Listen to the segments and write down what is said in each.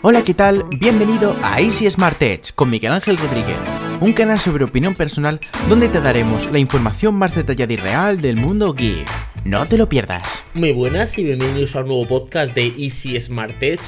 Hola, ¿qué tal? Bienvenido a Easy Smart Edge con Miguel Ángel Rodríguez, un canal sobre opinión personal donde te daremos la información más detallada y real del mundo geek. No te lo pierdas. Muy buenas y bienvenidos a un nuevo podcast de Easy Smart Edge.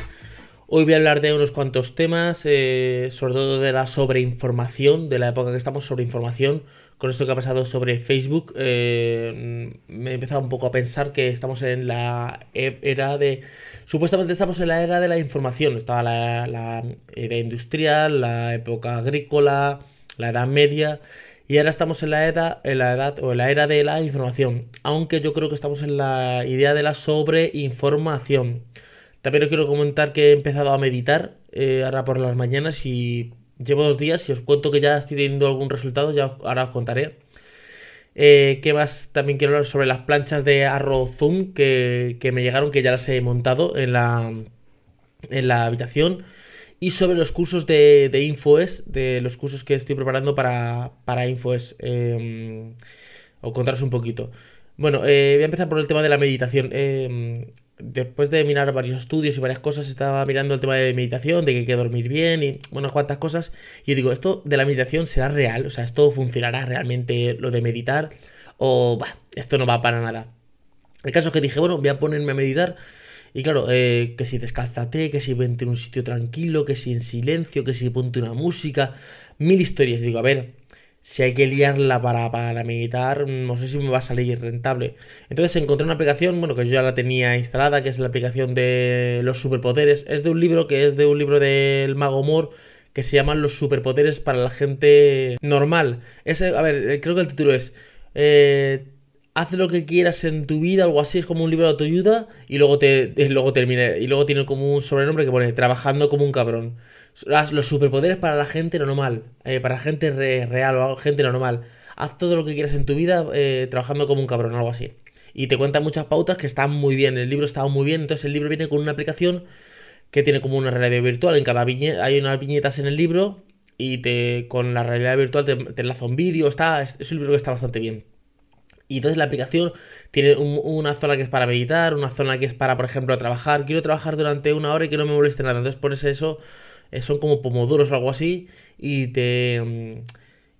Hoy voy a hablar de unos cuantos temas, eh, sobre todo de la sobreinformación, de la época que estamos sobre información. Con esto que ha pasado sobre Facebook, eh, me he empezado un poco a pensar que estamos en la e-, era de Supuestamente estamos en la era de la información. Estaba la, era industrial, la época agrícola, la edad media. Y ahora estamos en la edad, en la edad o en la era de la información. Aunque yo creo que estamos en la idea de la sobreinformación. También os quiero comentar que he empezado a meditar eh, ahora por las mañanas y llevo dos días y os cuento que ya estoy teniendo algún resultado, ya ahora os contaré. Eh, ¿Qué más? También quiero hablar sobre las planchas de Arrow Zoom que, me llegaron, que ya las he montado en la, en la habitación. Y sobre los cursos de, de InfoES, de los cursos que estoy preparando para, para InfoES. Eh, o contaros un poquito. Bueno, eh, voy a empezar por el tema de la meditación. Em, después de mirar varios estudios y varias cosas, estaba mirando el tema de meditación, de que hay que dormir bien y bueno, cuantas cosas. Y yo digo, ¿esto de la meditación será real? O sea, ¿esto funcionará realmente lo de meditar? O, esto no va para nada. El caso es que dije, bueno, voy a ponerme a meditar. Y claro, eh, que si descálzate, que si vente en un sitio tranquilo, que si en silencio, que si ponte una música, mil historias. digo, a ver, si hay que liarla para, para meditar, no sé si me va a salir rentable. Entonces encontré una aplicación, bueno, que yo ya la tenía instalada, que es la aplicación de los superpoderes. Es de un libro que es de un libro del mago Mor que se llaman Los superpoderes para la gente normal. Ese, a ver, creo que el título es... Eh, haz lo que quieras en tu vida, algo así, es como un libro de autoayuda y luego te luego termina y luego tiene como un sobrenombre que pone trabajando como un cabrón los superpoderes para la gente normal, eh, para gente real o gente normal. Haz todo lo que quieras en tu vida eh, trabajando como un cabrón o algo así. Y te cuenta muchas pautas que están muy bien. El libro está muy bien. Entonces el libro viene con una aplicación que tiene como una realidad virtual. En cada viñeta hay unas viñetas en el libro y te con la realidad virtual te, enlaza un vídeo. Está, es un libro que está bastante bien. Y entonces la aplicación tiene una zona que es para meditar, una zona que es para, por ejemplo, trabajar. Quiero trabajar durante una hora y que no me moleste nada. Entonces pones eso son como pomodoros o algo así, y te. Mm,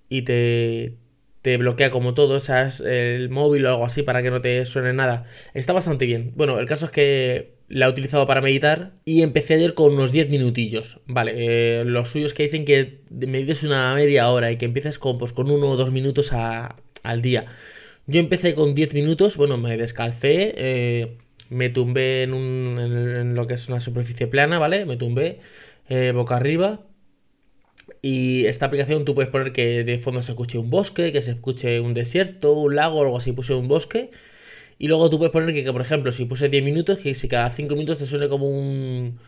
y te. Te bloquea como todo, o sea, es el móvil o algo así para que no te suene nada. Está bastante bien. Bueno, el caso es que la he utilizado para meditar y empecé ayer con unos 10 minutillos. Vale, eh, los suyos que dicen que medites una media hora y que empieces con, pues, con uno o dos minutos al día. Yo empecé con 10 minutos, bueno, me descalcé, eh, me tumbé en, un, en, lo que es una superficie plana, ¿vale? Me tumbé, eh, boca arriba. Y esta aplicación tú puedes poner que de fondo se escuche un bosque, que se escuche un desierto, un lago o algo así, puse un bosque. Y luego tú puedes poner que, por ejemplo, si puse 10 minutos, que si cada 5 minutos te suene como un,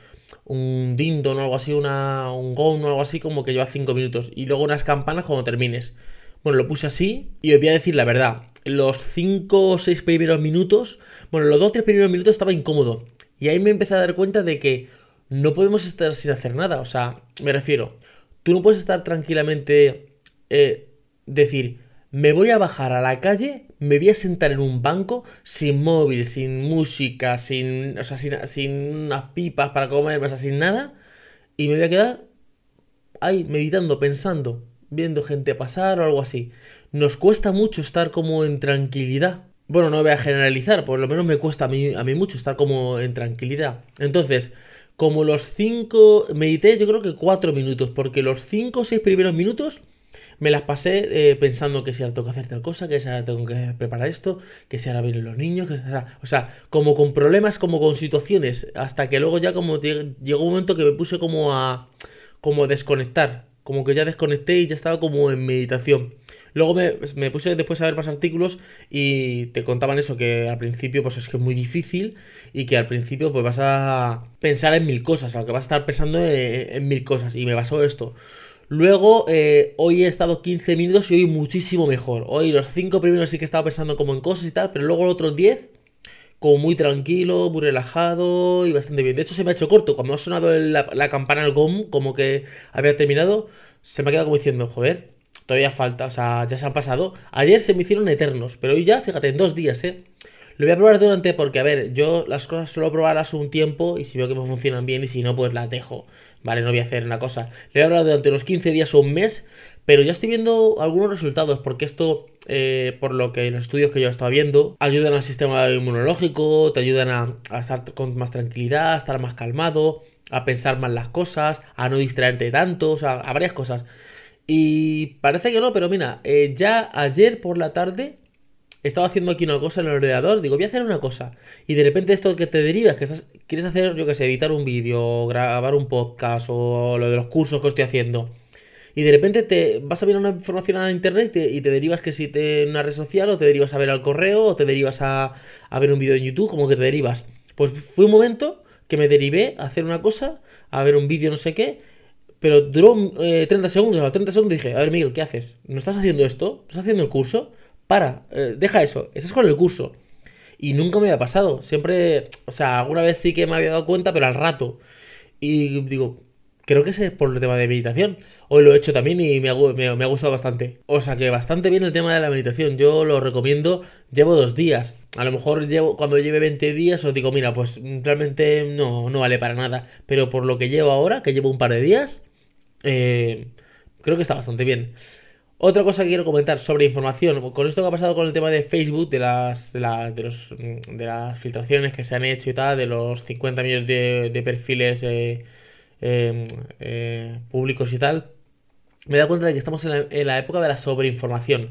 un dindon o algo así, una, un gong o algo así, como que lleva 5 minutos. Y luego unas campanas cuando termines. Bueno, lo puse así y os voy a decir la verdad. Los 5 o 6 primeros minutos, bueno, los 2 o 3 primeros minutos estaba incómodo. Y ahí me empecé a dar cuenta de que no podemos estar sin hacer nada. O sea, me refiero, tú no puedes estar tranquilamente, eh, decir, me voy a bajar a la calle, me voy a sentar en un banco sin móvil, sin música, sin, o sea, sin, unas pipas para comer, o sea, sin nada, y me voy a quedar ahí meditando, pensando, viendo gente pasar o algo así. Nos cuesta mucho estar como en tranquilidad. Bueno, no voy a generalizar, por lo menos me cuesta a mí, a mí mucho estar como en tranquilidad. Entonces, como los 5, medité yo creo que 4 minutos, porque los 5 o 6 primeros minutos me las pasé eh, pensando que si ahora tengo que hacer tal cosa, que si ahora tengo que preparar esto, que si ahora vienen los niños, que, o, sea, como con problemas, como con situaciones, hasta que luego ya como llegó un momento que me puse como a como desconectar, como que ya desconecté y ya estaba como en meditación. Luego me, puse después a ver más artículos y te contaban eso, que al principio pues es que es muy difícil y que al principio pues vas a pensar en mil cosas, o que vas a estar pensando en, mil cosas y me pasó esto. Luego, eh, hoy he estado 15 minutos y hoy muchísimo mejor. Hoy los 5 primeros sí que he estado pensando como en cosas y tal, pero luego los otros 10 como muy tranquilo, muy relajado y bastante bien. De hecho, se me ha hecho corto. Cuando ha sonado la, campana del GOM, como que había terminado, se me ha quedado como diciendo, joder, todavía falta, o sea, ya se han pasado. Ayer se me hicieron eternos, pero hoy ya, fíjate, en dos días, ¿eh? Lo voy a probar durante, porque a ver, yo las cosas suelo probarlas un tiempo y si veo que me funcionan bien y si no, pues las dejo. Vale, no voy a hacer una cosa. Le voy a probar durante unos 15 días o un mes, pero ya estoy viendo algunos resultados, porque esto, eh, por lo que los estudios que yo he estado viendo, ayudan al sistema inmunológico, te ayudan a, a estar con más tranquilidad, a estar más calmado, a pensar más las cosas, a no distraerte tanto, o sea, a varias cosas. Y parece que no, pero mira, eh, ya ayer por la tarde estaba haciendo aquí una cosa en el ordenador, digo, voy a hacer una cosa. Y de repente esto que te derivas, que estás, quieres hacer, yo que sé, editar un vídeo, grabar un podcast o lo de los cursos que estoy haciendo. Y de repente te vas a ver una información a internet y te, derivas que si te en una red social o te derivas a ver al correo o te derivas a, a ver un vídeo en YouTube, como que te derivas. Pues fue un momento que me derivé a hacer una cosa, a ver un vídeo no sé qué, pero duró 30 eh, segundos. A los 30 segundos dije, a ver, Miguel, ¿qué haces? ¿No estás haciendo esto? ¿No estás haciendo el curso? Para, eh, deja eso, estás con el curso. Y nunca me había pasado. Siempre, o sea, alguna vez sí que me había dado cuenta, pero al rato. Y digo, creo que es por el tema de meditación. Hoy lo he hecho también y me ha, me ha, gustado bastante. O sea que bastante bien el tema de la meditación. Yo lo recomiendo. Llevo dos días. A lo mejor llevo, cuando lleve 20 días os digo, mira, pues realmente no, no vale para nada. Pero por lo que llevo ahora, que llevo un par de días, eh, creo que está bastante bien. Otra cosa que quiero comentar sobre información, con esto que ha pasado con el tema de Facebook, de las, de, las filtraciones que se han hecho y tal, de los 50 millones de, perfiles eh, em, eh, públicos y tal, me he dado cuenta de que estamos en la, época de la sobreinformación.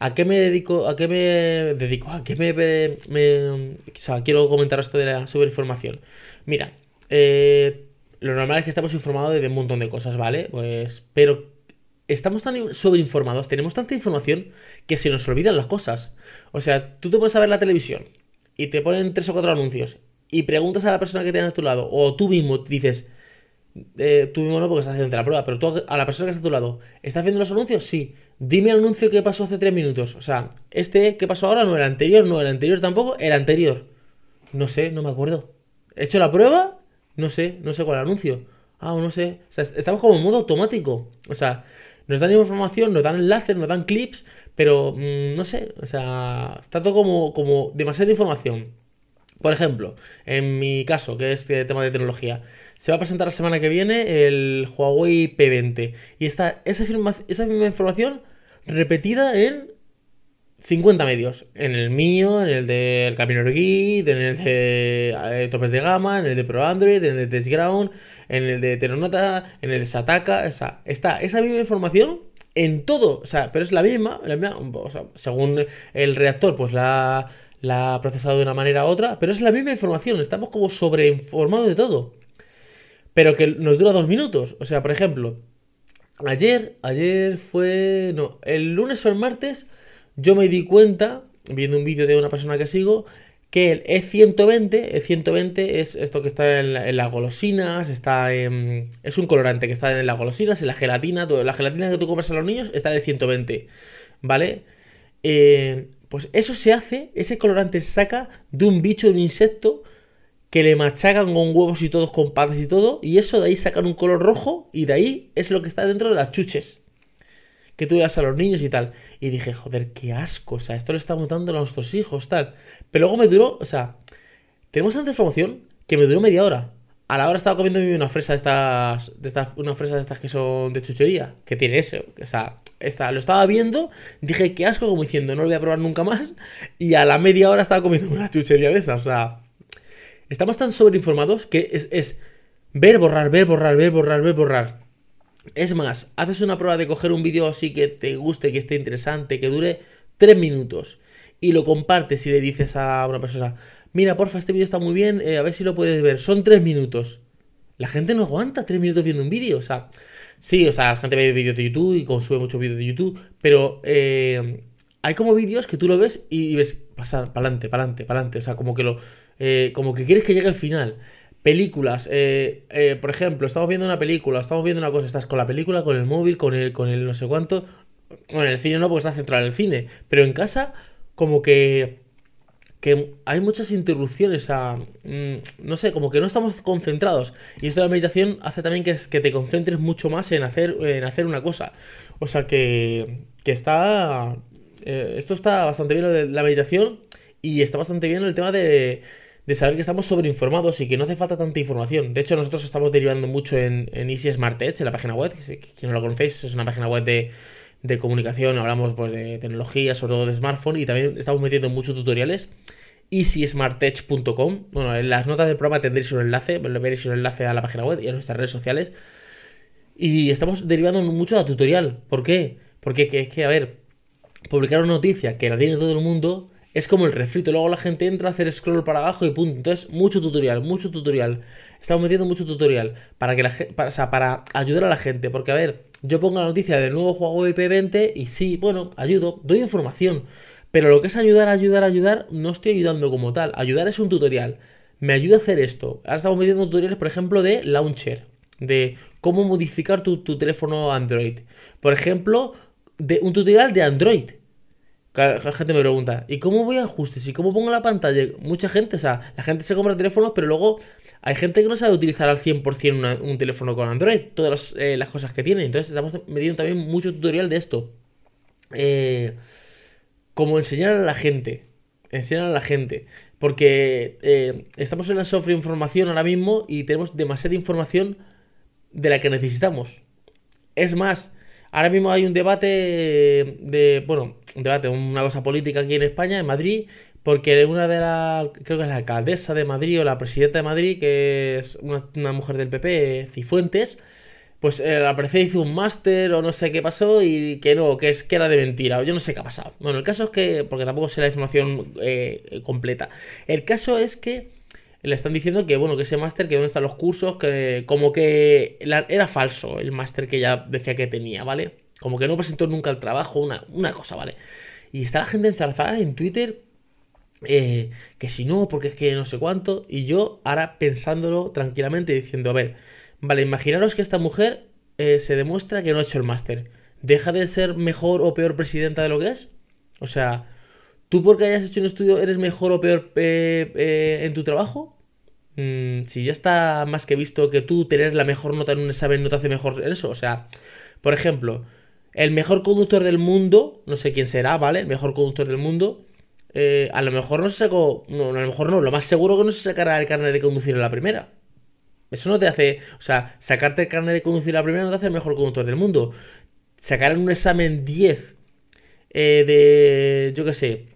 ¿A qué me dedico? ¿A qué me dedico? ¿A qué me, o sea, quiero comentar esto de la sobreinformación? Mira, eh, lo normal es que estamos informados de un montón de cosas, ¿vale? Pues, pero estamos tan sobreinformados, tenemos tanta información que se nos olvidan las cosas. O sea, tú te pones a ver la televisión y te ponen tres o cuatro anuncios y preguntas a la persona que tienes a tu lado, o tú mismo dices, eh, tú mismo no porque estás haciendo la prueba, pero tú a la persona que está a tu lado, ¿estás viendo los anuncios? Sí. Dime el anuncio que pasó hace tres minutos. O sea, este que pasó ahora no era anterior, no era anterior tampoco, era anterior. No sé, no me acuerdo. He hecho la prueba no sé, no sé cuál anuncio. Ah, no sé. O sea, estamos como en modo automático. O sea, nos dan información, nos dan enlaces, nos dan clips, pero mm, no sé. O sea, está todo como, como demasiada información. Por ejemplo, en mi caso, que es este tema de tecnología, se va a presentar la semana que viene el Huawei P20. Y está esa, esa misma información repetida en 50 medios. En el mío, en el del Camino Git, en el de eh, Topes de Gama, en el de Pro Android, en el de Ground, en el de Teronota, en el de Sataka. O sea, está esa misma información en todo. O sea, pero es la misma. según el reactor, pues la, la ha procesado de una manera u otra. Pero es la misma información. Estamos como sobreinformados de todo. Pero que nos dura dos minutos. O sea, por ejemplo, ayer, ayer fue. No, el lunes o el martes yo me di cuenta, viendo un vídeo de una persona que sigo, que el E120, E120 es esto que está en, las golosinas, está en, es un colorante que está en las golosinas, en la gelatina, todo, la gelatina que tú compras a los niños está en E120, ¿vale? Eh, pues eso se hace, ese colorante se saca de un bicho, de un insecto, que le machacan con huevos y todos, con patas y todo, y eso de ahí sacan un color rojo, y de ahí es lo que está dentro de las chuches que tú das a los niños y tal. Y dije, joder, qué asco, o sea, esto le estamos dando a nuestros hijos, tal. Pero luego me duró, o sea, tenemos tanta información que me duró media hora. A la hora estaba comiendo una fresa de estas, de estas, una fresa de estas que son de chuchería, que tiene eso, o sea, esta, lo estaba viendo, dije, qué asco, como diciendo, no lo voy a probar nunca más, y a la media hora estaba comiendo una chuchería de esas, o sea, estamos tan sobreinformados que es, es ver, borrar, ver, borrar, ver, borrar, ver, borrar. Es más, haces una prueba de coger un vídeo así que te guste, que esté interesante, que dure 3 minutos y lo compartes y le dices a una persona, mira, porfa, este vídeo está muy bien, eh, a ver si lo puedes ver, son 3 minutos. La gente no aguanta 3 minutos viendo un vídeo, o sea, sí, o sea, la gente ve vídeos de YouTube y consume muchos vídeos de YouTube, pero eh, hay como vídeos que tú lo ves y, ves pasar, para adelante, para adelante, para adelante, o sea, como que lo, eh, como que quieres que llegue al final. Películas, eh, eh, por ejemplo, estamos viendo una película, estamos viendo una cosa, estás con la película, con el móvil, con el, con el no sé cuánto. Bueno, en el cine no, porque estás centrado en el cine. Pero en casa, como que. que hay muchas interrupciones a. Mm, no sé, como que no estamos concentrados. Y esto de la meditación hace también que, que te concentres mucho más en hacer, en hacer una cosa. O sea que. que está. Eh, esto está bastante bien lo de la meditación. Y está bastante bien el tema de, de saber que estamos sobreinformados y que no hace falta tanta información. De hecho, nosotros estamos derivando mucho en, en Easy Smart Edge, en la página web. Si, no lo conocéis, es una página web de, de comunicación. Hablamos pues, de tecnología, sobre todo de smartphone. Y también estamos metiendo muchos tutoriales. easysmartedge.com. Bueno, en las notas del programa tendréis un enlace. Veréis un enlace a la página web y a nuestras redes sociales. Y estamos derivando mucho a tutorial. ¿Por qué? Porque es que, a ver, publicar una noticia que la tiene todo el mundo es como el refrito. Luego la gente entra a hacer scroll para abajo y punto. Entonces, mucho tutorial, mucho tutorial. Estamos metiendo mucho tutorial para que la para, para ayudar a la gente. Porque, a ver, yo pongo la noticia del nuevo juego IP20 y sí, bueno, ayudo, doy información. Pero lo que es ayudar, ayudar, ayudar, no estoy ayudando como tal. Ayudar es un tutorial. Me ayuda a hacer esto. Ahora estamos metiendo tutoriales, por ejemplo, de launcher. De cómo modificar tu, tu teléfono Android. Por ejemplo, de un tutorial de Android la gente me pregunta, ¿y cómo voy a ajustes? ¿Y cómo pongo la pantalla? Mucha gente, o sea, la gente se compra teléfonos, pero luego hay gente que no sabe utilizar al 100% un teléfono con Android, todas las, eh, cosas que tiene. Entonces estamos metiendo también mucho tutorial de esto. Eh, como enseñar a la gente. Enseñar a la gente. Porque eh, estamos en la sobreinformación ahora mismo y tenemos demasiada información de la que necesitamos. Es más, Ahora mismo hay un debate de, bueno, debate, una cosa política aquí en España, en Madrid, porque una de las, creo que es la alcaldesa de Madrid o la presidenta de Madrid, que es una, mujer del PP, Cifuentes, pues eh, al parecer hizo un máster o no sé qué pasó y que no, que es que era de mentira, o yo no sé qué ha pasado. Bueno, el caso es que, porque tampoco sé la información eh, completa, el caso es que le están diciendo que, bueno, que ese máster, que dónde están los cursos, que como que era falso el máster que ella decía que tenía, ¿vale? Como que no presentó nunca el trabajo, una, una cosa, ¿vale? Y está la gente enzarzada en Twitter, eh, que si no, porque es que no sé cuánto, y yo ahora pensándolo tranquilamente diciendo, a ver, vale, imaginaros que esta mujer eh, se demuestra que no ha hecho el máster. ¿Deja de ser mejor o peor presidenta de lo que es? O sea, ¿Tú porque hayas hecho un estudio eres mejor o peor eh, eh, en tu trabajo? Mm, si ya está más que visto que tú tener la mejor nota en un examen no te hace mejor en eso. O sea, por ejemplo, el mejor conductor del mundo, no sé quién será, ¿vale? El mejor conductor del mundo, eh, a lo mejor no se sacó, no, a lo mejor no, lo más seguro que no se sacará el carnet de conducir en la primera. Eso no te hace, o sea, sacarte el carnet de conducir en la primera no te hace el mejor conductor del mundo. Sacar en un examen 10 de, yo qué sé,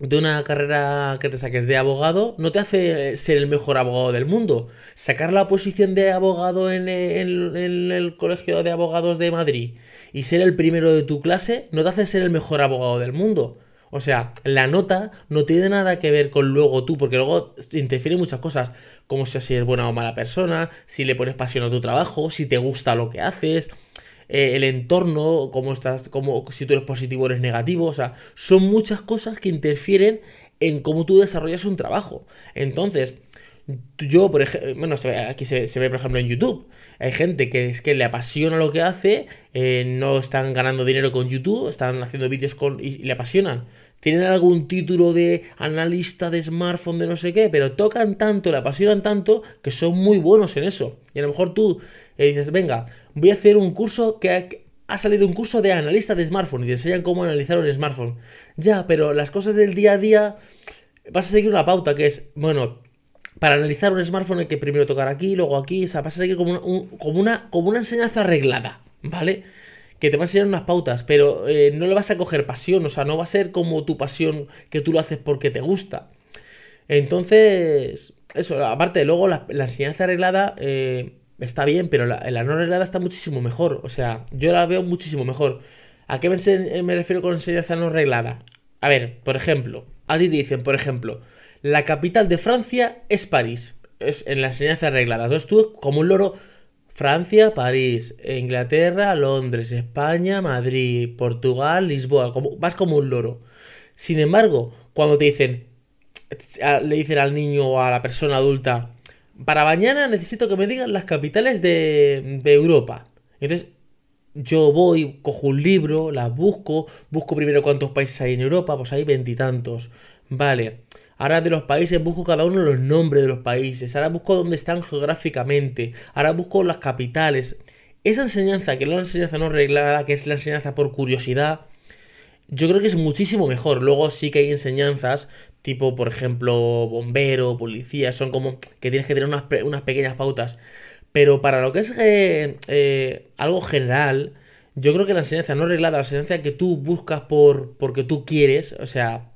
de una carrera que te saques de abogado no te hace ser el mejor abogado del mundo. Sacar la posición de abogado en el, Colegio de Abogados de Madrid y ser el primero de tu clase no te hace ser el mejor abogado del mundo. O sea, la nota no tiene nada que ver con luego tú, porque luego interfiere muchas cosas, como si eres buena o mala persona, si le pones pasión a tu trabajo, si te gusta lo que haces, eh, el entorno, cómo estás, cómo, si tú eres positivo o eres negativo, o sea, son muchas cosas que interfieren en cómo tú desarrollas un trabajo. Entonces, yo, por ejemplo, bueno, aquí se, ve, por ejemplo, en YouTube. Hay gente que es que le apasiona lo que hace, eh, no están ganando dinero con YouTube, están haciendo vídeos con y le apasionan. Tienen algún título de analista de smartphone de no sé qué, pero tocan tanto, le apasionan tanto, que son muy buenos en eso. Y a lo mejor tú eh, dices, venga, voy a hacer un curso que ha, salido un curso de analista de smartphone y te enseñan cómo analizar un smartphone. Ya, pero las cosas del día a día vas a seguir una pauta que es, bueno, para analizar un smartphone hay que primero tocar aquí, luego aquí, o sea, vas a seguir como una, como una, como una enseñanza arreglada, ¿vale? Que te va a enseñar unas pautas, pero eh, no le vas a coger pasión, o sea, no va a ser como tu pasión que tú lo haces porque te gusta. Entonces, eso, aparte, luego la, enseñanza arreglada eh, está bien, pero la, la, no arreglada está muchísimo mejor. O sea, yo la veo muchísimo mejor. ¿A qué me, refiero con enseñanza no arreglada? A ver, por ejemplo, a ti dicen, por ejemplo, la capital de Francia es París. Es en la enseñanza arreglada. Entonces tú, como un loro, Francia, París, Inglaterra, Londres, España, Madrid, Portugal, Lisboa. Vas como un loro. Sin embargo, cuando te dicen, le dicen al niño o a la persona adulta, para mañana necesito que me digan las capitales de, Europa. Entonces, yo voy, cojo un libro, las busco, busco primero cuántos países hay en Europa, pues hay veintitantos. Vale. Ahora de los países busco cada uno los nombres de los países. Ahora busco dónde están geográficamente. Ahora busco las capitales. Esa enseñanza, que es la enseñanza no reglada, que es la enseñanza por curiosidad, yo creo que es muchísimo mejor. Luego sí que hay enseñanzas, tipo, por ejemplo, bombero, policía, son como que tienes que tener unas, unas pequeñas pautas. Pero para lo que es eh, eh, algo general, yo creo que la enseñanza no arreglada, la enseñanza que tú buscas por porque tú quieres, o sea,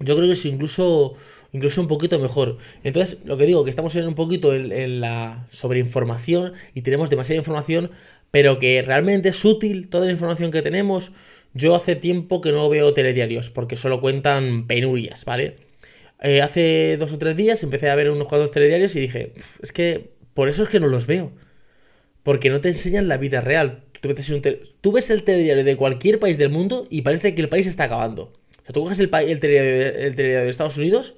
yo creo que es incluso incluso un poquito mejor. Entonces, lo que digo, que estamos en un poquito en, la sobreinformación y tenemos demasiada información, pero que realmente es útil toda la información que tenemos. Yo hace tiempo que no veo telediarios, porque solo cuentan penurias, ¿vale? Eh, hace dos o tres días empecé a ver unos cuantos telediarios y dije, es que por eso es que no los veo. Porque no te enseñan la vida real. Tú, tú ves el telediario de cualquier país del mundo y parece que el país está acabando. O sea, tú coges el, el, telediario, el telediario de Estados Unidos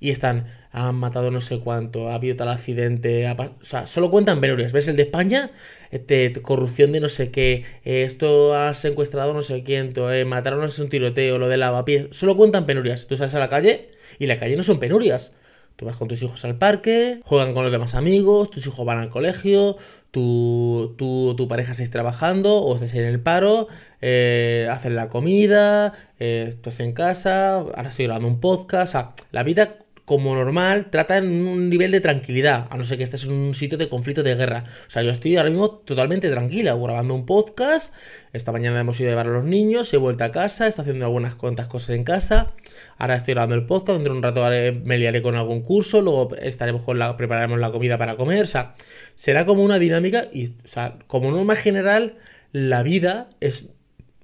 y están, han matado no sé cuánto, ha habido tal accidente, o sea, solo cuentan penurias. ¿Ves el de España? Este, corrupción de no sé qué, eh, esto ha secuestrado no sé quién, eh, mataron a un tiroteo, lo de lavapiés, solo cuentan penurias. Tú sales a la calle y la calle no son penurias. Tú vas con tus hijos al parque, juegan con los demás amigos, tus hijos van al colegio, tu, tu, pareja estáis trabajando o estáis en el paro, eh, hacen la comida, eh, estás en casa, ahora estoy grabando un podcast, o sea, la vida como normal, trata en un nivel de tranquilidad, a no ser que estés en un sitio de conflicto de guerra. O sea, yo estoy ahora mismo totalmente tranquila, grabando un podcast. Esta mañana hemos ido a llevar a los niños, he vuelto a casa, está haciendo algunas cuantas cosas en casa. Ahora estoy grabando el podcast, dentro de un rato me liaré con algún curso, luego estaremos con la, prepararemos la comida para comer. O sea, será como una dinámica y, o sea, como norma general, la vida es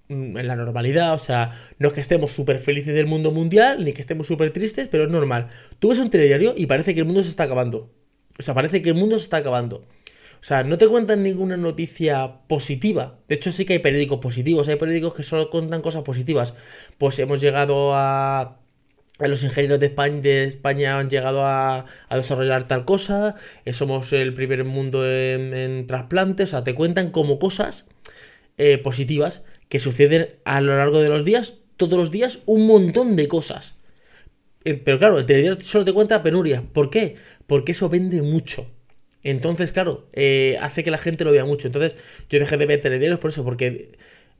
en la normalidad, o sea, no es que estemos súper felices del mundo mundial, ni que estemos súper tristes, pero es normal. Tú ves un telediario y parece que el mundo se está acabando. O sea, parece que el mundo se está acabando. O sea, no te cuentan ninguna noticia positiva. De hecho, sí que hay periódicos positivos, hay periódicos que solo cuentan cosas positivas. Pues hemos llegado a... Los ingenieros de España, de España han llegado a, desarrollar tal cosa, eh, somos el primer mundo en, trasplantes, o sea, te cuentan como cosas eh, positivas que suceden a lo largo de los días, todos los días, un montón de cosas. Eh, pero claro, el telediario solo te cuenta penuria. ¿Por qué? Porque eso vende mucho. Entonces, claro, eh, hace que la gente lo vea mucho. Entonces, yo dejé de ver telediarios por eso, porque...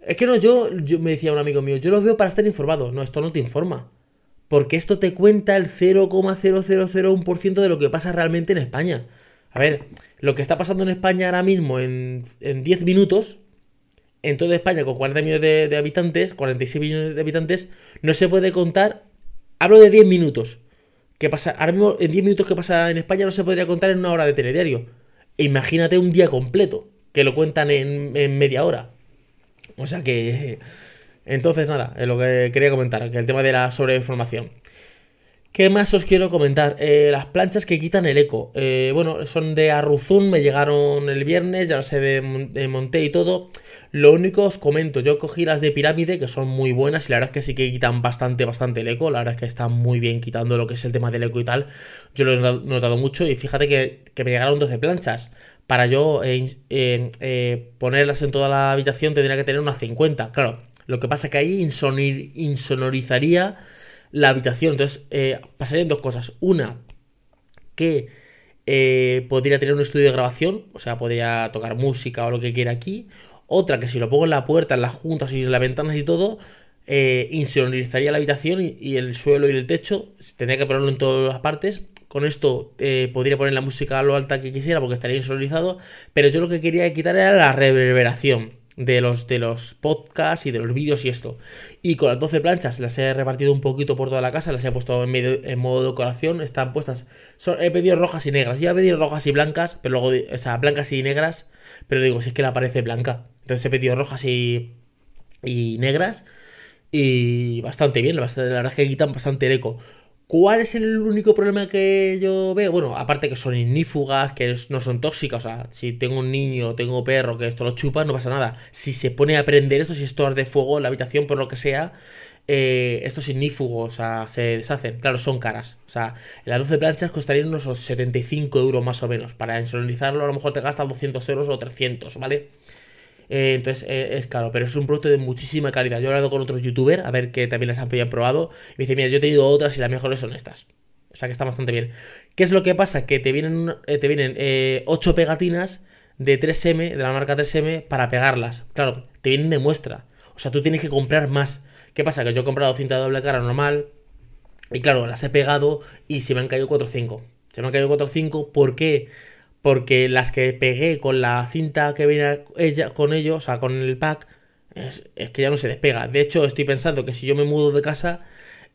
Es que no, yo, yo me decía un amigo mío, yo los veo para estar informado. No, esto no te informa. Porque esto te cuenta el 0,0001% de lo que pasa realmente en España. A ver, lo que está pasando en España ahora mismo en, en 10 minutos, en toda España con 40 millones de, habitantes, 46 millones de habitantes, no se puede contar, hablo de 10 minutos, que pasa, ahora mismo en 10 minutos que pasa en España no se podría contar en una hora de telediario. E imagínate un día completo, que lo cuentan en, media hora. O sea que... Entonces nada, es lo que quería comentar, que el tema de la sobreinformación. ¿Qué más os quiero comentar? Eh, las planchas que quitan el eco. Eh, bueno, son de Arruzún, me llegaron el viernes, ya las de, monté y todo. Lo único os comento, yo cogí las de pirámide, que son muy buenas, y la verdad es que sí que quitan bastante, bastante el eco. La verdad es que están muy bien quitando lo que es el tema del eco y tal. Yo lo he notado mucho, y fíjate que, me llegaron 12 planchas. Para yo eh, ponerlas en toda la habitación tendría que tener unas 50. Claro, lo que pasa es que ahí insonorizaría la habitación. Entonces, eh, pasarían dos cosas. Una, que eh, podría tener un estudio de grabación, o sea, podría tocar música o lo que quiera aquí. Otra, que si lo pongo en la puerta, en las juntas y en las ventanas y todo, eh, la habitación y, el suelo y el techo. Tendría que ponerlo en todas las partes. Con esto eh, podría poner la música a lo alta que quisiera porque estaría insonorizado. Pero yo lo que quería quitar era la reverberación de los, de los podcasts y de los vídeos y esto. Y con las 12 planchas las he repartido un poquito por toda la casa, las he puesto en, medio, en modo decoración, están puestas. Son, he pedido rojas y negras, ya he pedido rojas y blancas, pero luego, o sea, blancas y negras, pero digo, si es que la parece blanca. Entonces he pedido rojas y, y negras. Y bastante bien, la verdad es que quitan bastante el eco. ¿Cuál es el único problema que yo veo? Bueno, aparte que son ignífugas, que no son tóxicas, o sea, si tengo un niño, tengo perro, que esto lo chupa, no pasa nada. Si se pone a prender esto, si esto arde fuego en la habitación, por lo que sea, eh, estos ignífugos, o sea, se deshacen. Claro, son caras. O sea, las 12 planchas costarían unos 75 euros más o menos. Para insonorizarlo a lo mejor te gastas 200 euros o 300, ¿vale? Eh, entonces eh, es caro, pero es un producto de muchísima calidad. Yo he hablado con otros youtubers, a ver que también las han probado. Y me dice, mira, yo he tenido otras y las mejores son estas. O sea que está bastante bien. ¿Qué es lo que pasa? Que te vienen, eh, te vienen 8 pegatinas de 3M, de la marca 3M, para pegarlas. Claro, te vienen de muestra. O sea, tú tienes que comprar más. ¿Qué pasa? Que yo he comprado cinta de doble cara normal y claro, las he pegado y se me han caído 4 o 5. Se me han caído 4 o 5, ¿por qué? Porque las que pegué con la cinta que viene ella, con ellos, o sea, con el pack, es, que ya no se despega. De hecho, estoy pensando que si yo me mudo de casa,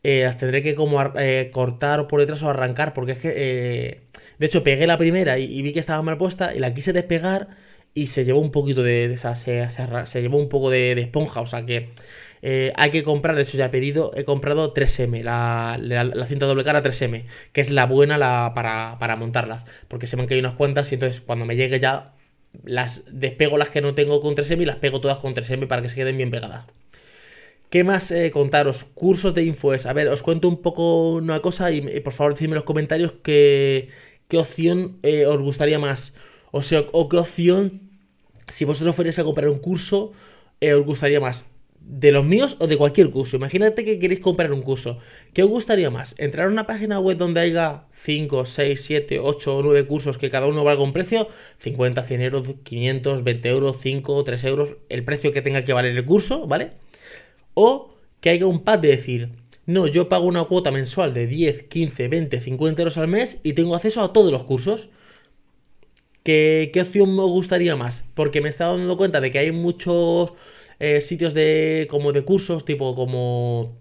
eh, las tendré que como eh, cortar por detrás o arrancar, porque es que... Eh, de hecho, pegué la primera y, vi que estaba mal puesta y la quise despegar y se llevó un poquito de... se, llevó un poco de, esponja, o sea que... hay que comprar, de hecho ya he pedido, he comprado 3M, la, cinta doble cara 3M, que es la buena para, para, montarlas, porque se me han caído unas cuantas y entonces cuando me llegue ya las despego las que no tengo con 3M y las pego todas con 3M para que se queden bien pegadas. ¿Qué más eh, contaros? Cursos de Infoes. A ver, os cuento un poco una cosa y, por favor decidme en los comentarios qué, qué opción eh, os gustaría más. O sea, o qué opción, si vosotros fuerais a comprar un curso, eh, os gustaría más de los míos o de cualquier curso. Imagínate que queréis comprar un curso. ¿Qué os gustaría más? ¿Entrar a una página web donde haya 5, 6, 7, 8 o 9 cursos que cada uno valga un precio? 50, 100 euros, 500, 20 euros, 5, 3 euros, el precio que tenga que valer el curso, ¿vale? O que haya un pack de decir, no, yo pago una cuota mensual de 10, 15, 20, 50 euros al mes y tengo acceso a todos los cursos. ¿Qué, qué opción me gustaría más? Porque me estaba dando cuenta de que hay muchos eh, sitios de como de cursos, tipo como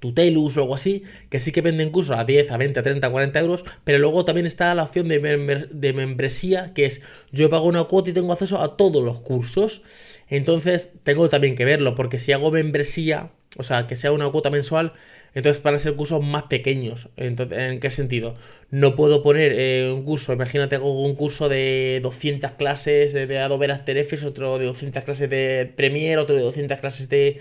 Tutelus o algo así, que sí que venden cursos a 10, a 20, a 30, a 40 euros, pero luego también está la opción de, de membresía, que es yo pago una cuota y tengo acceso a todos los cursos. Entonces tengo también que verlo, porque si hago membresía, o sea, que sea una cuota mensual, entonces van a ser cursos más pequeños. ¿En qué sentido? No puedo poner eh, un curso, imagínate un curso de 200 clases de Adobe After Effects, otro de 200 clases de Premiere, otro de 200 clases de,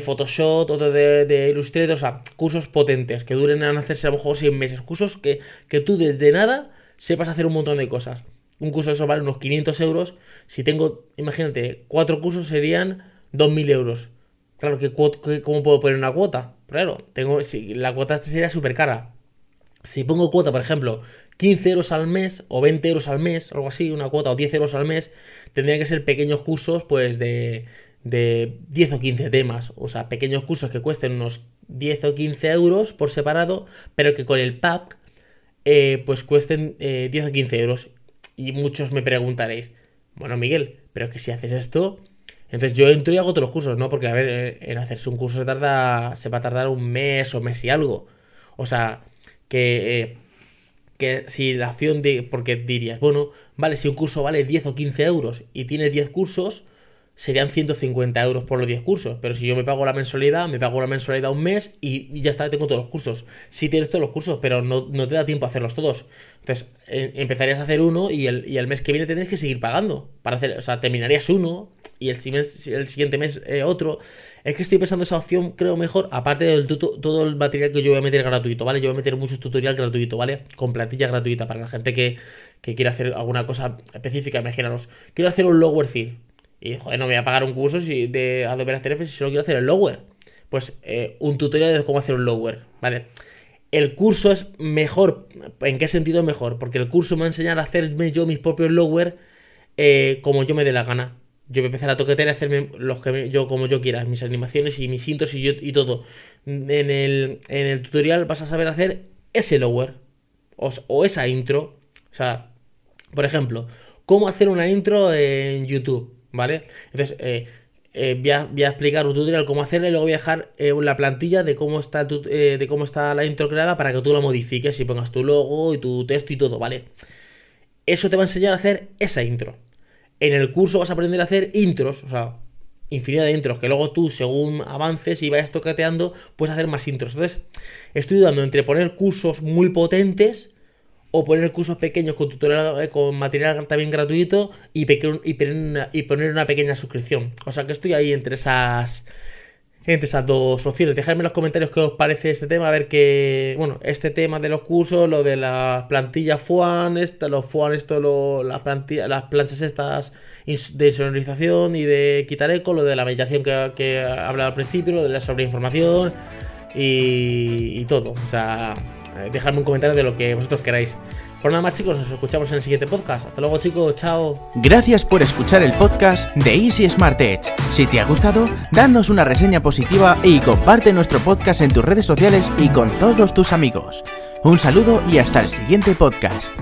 Photoshop, otro de, Illustrator, o sea, cursos potentes que duren a hacerse a lo mejor 100 meses. Cursos que, que tú desde nada sepas hacer un montón de cosas. Un curso de eso vale unos 500 euros. Si tengo, imagínate, cuatro cursos serían 2.000 euros. Claro, que ¿cómo puedo poner una cuota? Claro, tengo, si, la cuota sería súper cara. Si pongo cuota, por ejemplo, 15 euros al mes o 20 euros al mes, algo así, una cuota o 10 euros al mes, tendría que ser pequeños cursos, pues de, de 10 o 15 temas. O sea, pequeños cursos que cuesten unos 10 o 15 euros por separado, pero que con el pack, eh, pues cuesten 10 eh, o 15 euros. Y muchos me preguntaréis, bueno, Miguel, pero es que si haces esto, entonces yo entro y hago todos los cursos, ¿no? Porque, a ver, en hacerse un curso se tarda, se va a tardar un mes o mes y algo. O sea, que, eh, que si la acción de, porque dirías, bueno, vale, si un curso vale 10 o 15 euros y tiene 10 cursos, serían 150 euros por los 10 cursos. Pero si yo me pago la mensualidad, me pago la mensualidad un mes y, ya está, tengo todos los cursos. Sí tienes todos los cursos, pero no, te da tiempo a hacerlos todos. Entonces, eh, empezarías a hacer uno y el, mes que viene tendrías que seguir pagando. Para hacer, o sea, terminarías uno y el, el siguiente mes eh, otro. Es que estoy pensando esa opción, creo mejor, aparte de todo el material que yo voy a meter gratuito, ¿vale? Yo voy a meter muchos tutoriales gratuitos, ¿vale? Con plantilla gratuita para la gente que, que quiera hacer alguna cosa específica. Imaginaros, quiero hacer un lower field y, joder, no me voy a pagar un curso si de Adobe After Effects si solo quiero hacer el lower. Pues eh, un tutorial de cómo hacer un lower, ¿vale? El curso es mejor. ¿En qué sentido es mejor? Porque el curso me va a enseñar a hacerme yo mis propios lower eh, como yo me dé la gana. Yo voy a empezar a toquetear y hacerme los que yo como yo quiera, mis animaciones y mis intros y, yo, y todo. En el, en el tutorial vas a saber hacer ese lower o, o esa intro. O sea, por ejemplo, cómo hacer una intro en YouTube ¿vale? Entonces, eh, eh, voy, a, explicar un tutorial cómo hacerlo y luego voy a dejar eh, la plantilla de cómo, está de cómo está la intro creada para que tú la modifiques y pongas tu logo y tu texto y todo, ¿vale? Eso te va a enseñar a hacer esa intro. En el curso vas a aprender a hacer intros, o sea, infinidad de intros, que luego tú, según avances y vayas toqueteando, puedes hacer más intros. Entonces, estoy dudando entre poner cursos muy potentes o poner cursos pequeños con tutorial, eh, con material también gratuito y, y, poner una, pequeña suscripción. O sea que estoy ahí entre esas entre esas dos opciones. Dejadme en los comentarios qué os parece este tema, a ver qué, bueno, este tema de los cursos, lo de las plantillas FUAN, los FUAN, esto, lo, las, plantillas, las planchas estas de sonorización y de quitar eco, lo de la meditación que, que hablado al principio, lo de la sobreinformación y, y todo. O sea, dejadme un comentario de lo que vosotros queráis. Por nada más chicos, nos escuchamos en el siguiente podcast. Hasta luego chicos, chao. Gracias por escuchar el podcast de Easy Smart Edge. Si te ha gustado, danos una reseña positiva y comparte nuestro podcast en tus redes sociales y con todos tus amigos. Un saludo y hasta el siguiente podcast.